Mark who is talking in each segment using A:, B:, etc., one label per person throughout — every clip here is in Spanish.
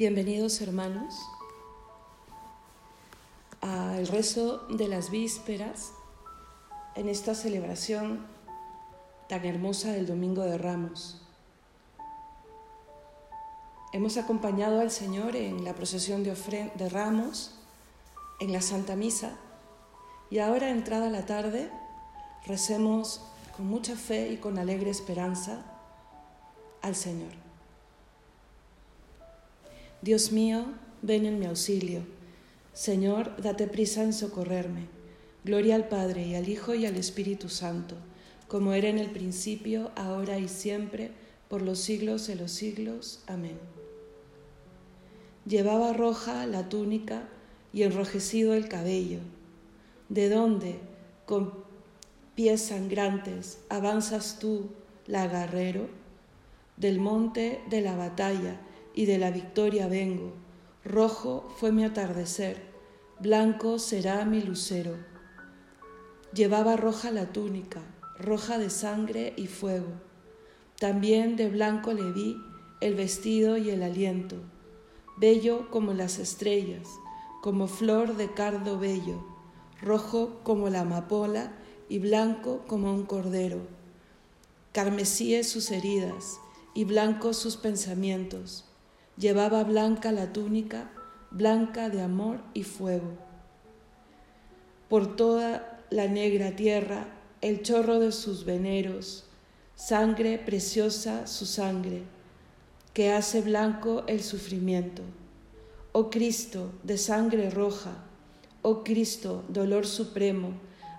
A: Bienvenidos hermanos al rezo de las vísperas en esta celebración tan hermosa del Domingo de Ramos. Hemos acompañado al Señor en la procesión de, de Ramos, en la Santa Misa, y ahora, entrada la tarde, recemos con mucha fe y con alegre esperanza al Señor. Dios mío, ven en mi auxilio. Señor, date prisa en socorrerme. Gloria al Padre y al Hijo y al Espíritu Santo, como era en el principio, ahora y siempre, por los siglos de los siglos. Amén. Llevaba roja la túnica y enrojecido el cabello. ¿De dónde, con pies sangrantes, avanzas tú, lagarrero? Del monte de la batalla y de la victoria vengo. Rojo fue mi atardecer, blanco será mi lucero. Llevaba roja la túnica, roja de sangre y fuego. También de blanco le vi el vestido y el aliento, bello como las estrellas, como flor de cardo bello, rojo como la amapola y blanco como un cordero. Carmesíes sus heridas y blancos sus pensamientos Llevaba blanca la túnica, blanca de amor y fuego. Por toda la negra tierra el chorro de sus veneros, sangre preciosa su sangre, que hace blanco el sufrimiento. Oh Cristo de sangre roja, oh Cristo, dolor supremo,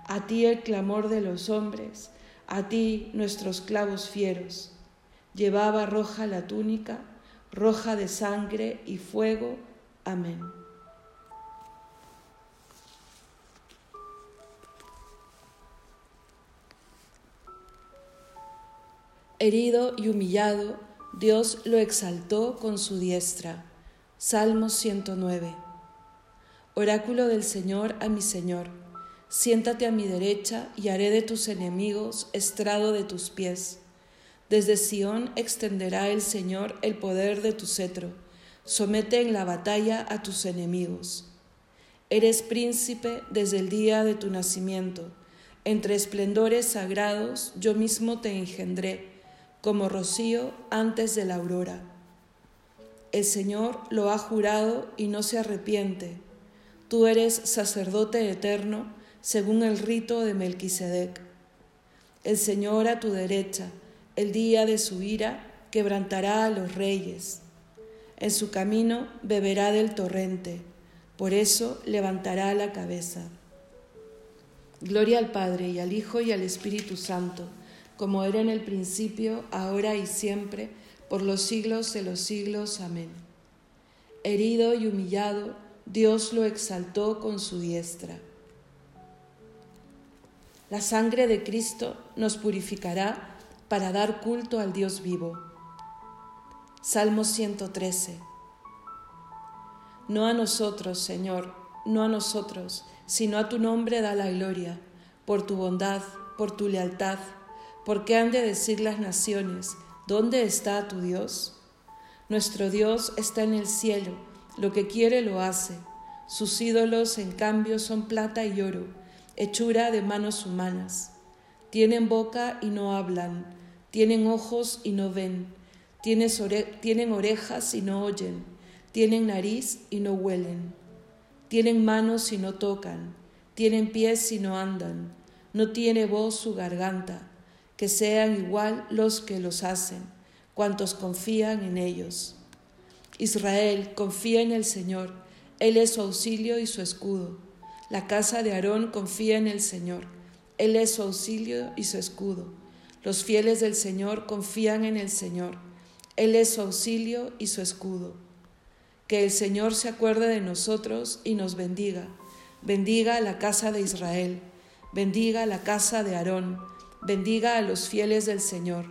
A: a ti el clamor de los hombres, a ti nuestros clavos fieros. Llevaba roja la túnica, roja de sangre y fuego. Amén. Herido y humillado, Dios lo exaltó con su diestra. Salmo 109. Oráculo del Señor a mi Señor, siéntate a mi derecha y haré de tus enemigos estrado de tus pies. Desde Sión extenderá el Señor el poder de tu cetro. Somete en la batalla a tus enemigos. Eres príncipe desde el día de tu nacimiento. Entre esplendores sagrados yo mismo te engendré, como rocío antes de la aurora. El Señor lo ha jurado y no se arrepiente. Tú eres sacerdote eterno, según el rito de Melquisedec. El Señor a tu derecha el día de su ira quebrantará a los reyes. En su camino beberá del torrente, por eso levantará la cabeza. Gloria al Padre y al Hijo y al Espíritu Santo, como era en el principio, ahora y siempre, por los siglos de los siglos. Amén. Herido y humillado, Dios lo exaltó con su diestra. La sangre de Cristo nos purificará para dar culto al Dios vivo. Salmo 113. No a nosotros, Señor, no a nosotros, sino a tu nombre da la gloria, por tu bondad, por tu lealtad, porque han de decir las naciones, ¿dónde está tu Dios? Nuestro Dios está en el cielo, lo que quiere lo hace. Sus ídolos, en cambio, son plata y oro, hechura de manos humanas. Tienen boca y no hablan tienen ojos y no ven, tienen orejas y no oyen, tienen nariz y no huelen, tienen manos y no tocan, tienen pies y no andan, no tiene voz su garganta, que sean igual los que los hacen, cuantos confían en ellos. Israel confía en el Señor, Él es su auxilio y su escudo. La casa de Aarón confía en el Señor, Él es su auxilio y su escudo. Los fieles del Señor confían en el Señor. Él es su auxilio y su escudo. Que el Señor se acuerde de nosotros y nos bendiga. Bendiga a la casa de Israel. Bendiga a la casa de Aarón. Bendiga a los fieles del Señor,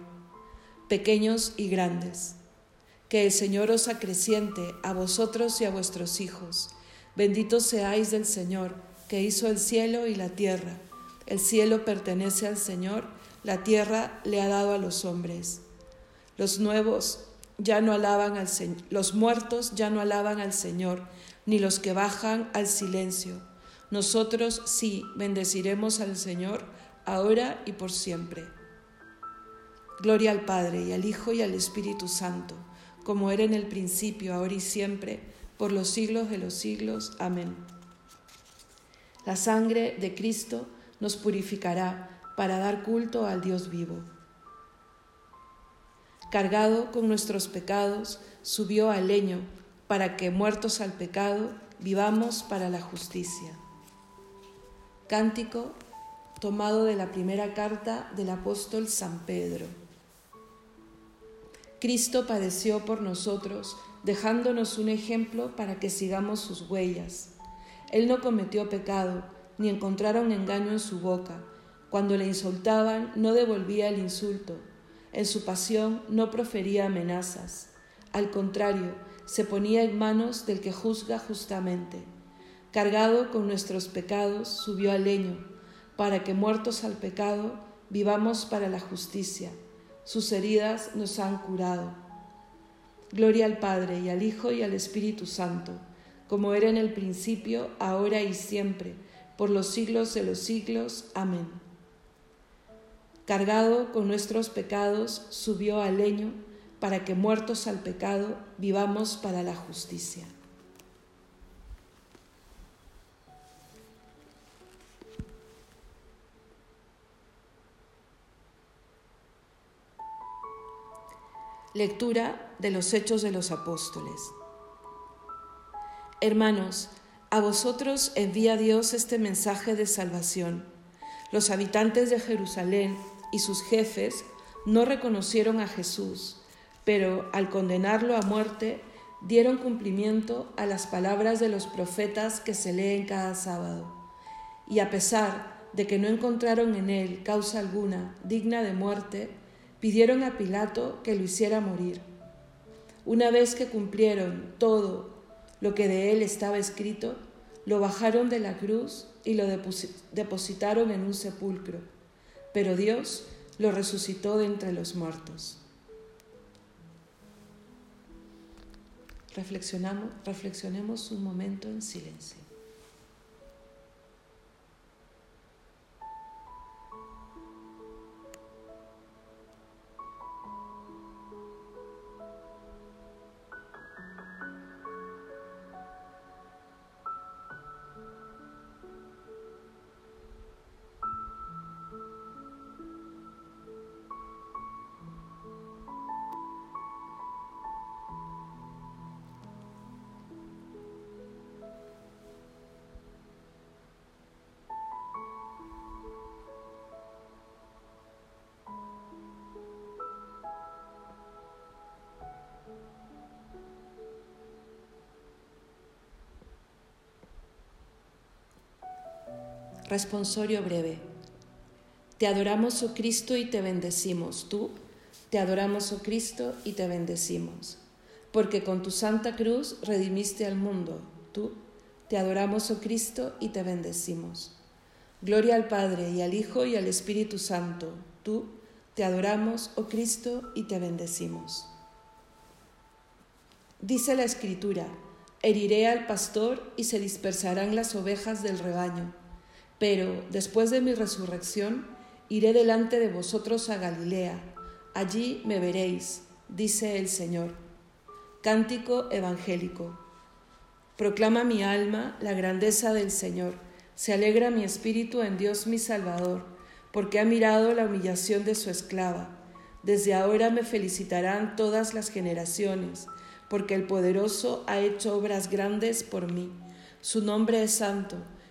A: pequeños y grandes. Que el Señor os acreciente a vosotros y a vuestros hijos. Benditos seáis del Señor, que hizo el cielo y la tierra. El cielo pertenece al Señor la tierra le ha dado a los hombres. Los nuevos, ya no alaban al Señor, los muertos ya no alaban al Señor, ni los que bajan al silencio. Nosotros sí bendeciremos al Señor ahora y por siempre. Gloria al Padre y al Hijo y al Espíritu Santo, como era en el principio, ahora y siempre, por los siglos de los siglos. Amén. La sangre de Cristo nos purificará para dar culto al Dios vivo cargado con nuestros pecados, subió al leño, para que, muertos al pecado, vivamos para la justicia. Cántico tomado de la primera carta del apóstol San Pedro. Cristo padeció por nosotros, dejándonos un ejemplo para que sigamos sus huellas. Él no cometió pecado, ni encontraron engaño en su boca. Cuando le insultaban, no devolvía el insulto en su pasión no profería amenazas, al contrario, se ponía en manos del que juzga justamente. Cargado con nuestros pecados, subió al leño, para que muertos al pecado, vivamos para la justicia. Sus heridas nos han curado. Gloria al Padre y al Hijo y al Espíritu Santo, como era en el principio, ahora y siempre, por los siglos de los siglos. Amén cargado con nuestros pecados, subió al leño para que muertos al pecado vivamos para la justicia. Lectura de los Hechos de los Apóstoles. Hermanos, a vosotros envía Dios este mensaje de salvación. Los habitantes de Jerusalén y sus jefes no reconocieron a Jesús, pero al condenarlo a muerte dieron cumplimiento a las palabras de los profetas que se leen cada sábado. Y a pesar de que no encontraron en él causa alguna digna de muerte, pidieron a Pilato que lo hiciera morir. Una vez que cumplieron todo lo que de él estaba escrito, lo bajaron de la cruz y lo depositaron en un sepulcro pero Dios lo resucitó de entre los muertos. Reflexionamos, reflexionemos un momento en silencio. Responsorio breve. Te adoramos, oh Cristo, y te bendecimos. Tú, te adoramos, oh Cristo, y te bendecimos. Porque con tu santa cruz redimiste al mundo. Tú, te adoramos, oh Cristo, y te bendecimos. Gloria al Padre, y al Hijo, y al Espíritu Santo. Tú, te adoramos, oh Cristo, y te bendecimos. Dice la Escritura, heriré al pastor y se dispersarán las ovejas del rebaño pero después de mi resurrección, iré delante de vosotros a Galilea, allí me veréis, dice el Señor. Cántico evangélico. Proclama mi alma la grandeza del Señor, se alegra mi espíritu en Dios mi Salvador, porque ha mirado la humillación de su esclava. Desde ahora me felicitarán todas las generaciones, porque el poderoso ha hecho obras grandes por mí. Su nombre es santo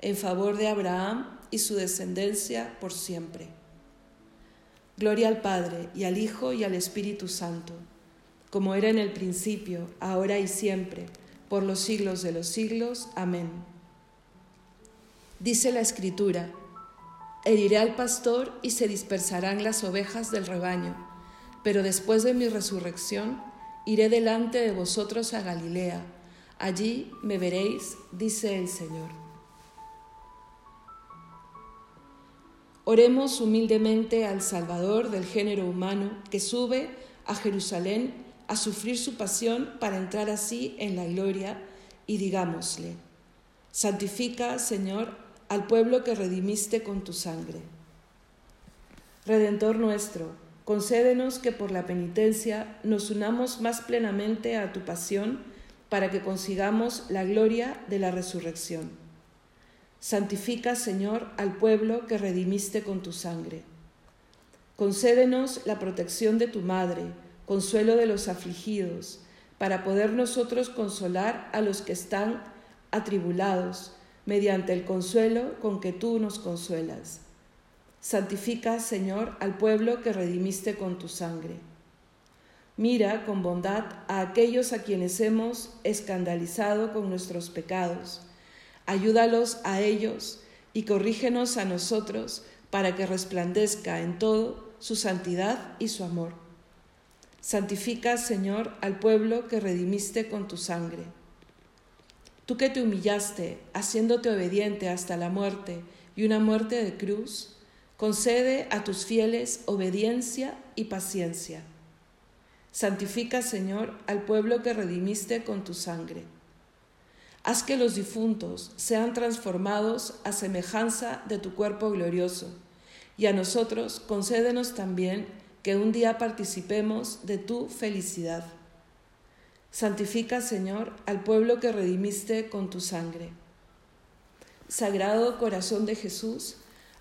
A: en favor de Abraham y su descendencia por siempre. Gloria al Padre y al Hijo y al Espíritu Santo, como era en el principio, ahora y siempre, por los siglos de los siglos. Amén. Dice la Escritura, heriré al pastor y se dispersarán las ovejas del rebaño, pero después de mi resurrección iré delante de vosotros a Galilea, allí me veréis, dice el Señor. Oremos humildemente al Salvador del género humano que sube a Jerusalén a sufrir su pasión para entrar así en la gloria y digámosle, santifica, Señor, al pueblo que redimiste con tu sangre. Redentor nuestro, concédenos que por la penitencia nos unamos más plenamente a tu pasión para que consigamos la gloria de la resurrección. Santifica, Señor, al pueblo que redimiste con tu sangre. Concédenos la protección de tu Madre, consuelo de los afligidos, para poder nosotros consolar a los que están atribulados, mediante el consuelo con que tú nos consuelas. Santifica, Señor, al pueblo que redimiste con tu sangre. Mira con bondad a aquellos a quienes hemos escandalizado con nuestros pecados. Ayúdalos a ellos y corrígenos a nosotros para que resplandezca en todo su santidad y su amor. Santifica, Señor, al pueblo que redimiste con tu sangre. Tú que te humillaste, haciéndote obediente hasta la muerte y una muerte de cruz, concede a tus fieles obediencia y paciencia. Santifica, Señor, al pueblo que redimiste con tu sangre. Haz que los difuntos sean transformados a semejanza de tu cuerpo glorioso, y a nosotros concédenos también que un día participemos de tu felicidad. Santifica, Señor, al pueblo que redimiste con tu sangre. Sagrado corazón de Jesús,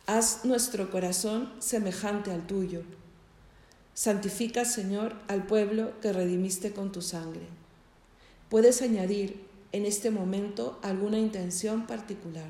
A: haz nuestro corazón semejante al tuyo. Santifica, Señor, al pueblo que redimiste con tu sangre. Puedes añadir en este momento alguna intención particular.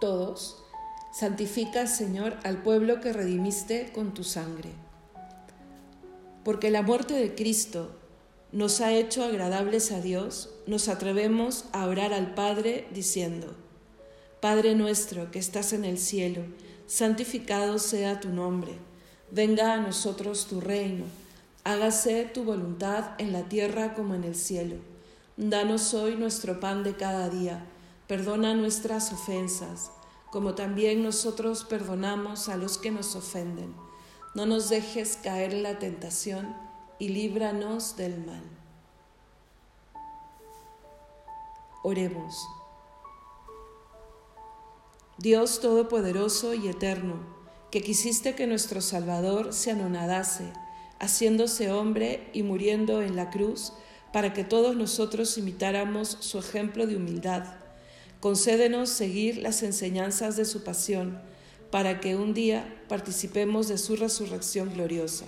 A: Todos, santifica, Señor, al pueblo que redimiste con tu sangre. Porque la muerte de Cristo nos ha hecho agradables a Dios, nos atrevemos a orar al Padre diciendo, Padre nuestro que estás en el cielo, santificado sea tu nombre, venga a nosotros tu reino, hágase tu voluntad en la tierra como en el cielo. Danos hoy nuestro pan de cada día Perdona nuestras ofensas, como también nosotros perdonamos a los que nos ofenden. No nos dejes caer en la tentación y líbranos del mal. Oremos. Dios Todopoderoso y Eterno, que quisiste que nuestro Salvador se anonadase, haciéndose hombre y muriendo en la cruz, para que todos nosotros imitáramos su ejemplo de humildad Concédenos seguir las enseñanzas de su pasión, para que un día participemos de su resurrección gloriosa.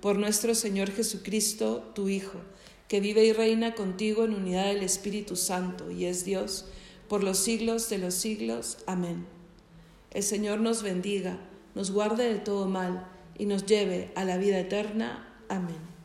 A: Por nuestro Señor Jesucristo, tu Hijo, que vive y reina contigo en unidad del Espíritu Santo y es Dios, por los siglos de los siglos. Amén. El Señor nos bendiga, nos guarde de todo mal y nos lleve a la vida eterna. Amén.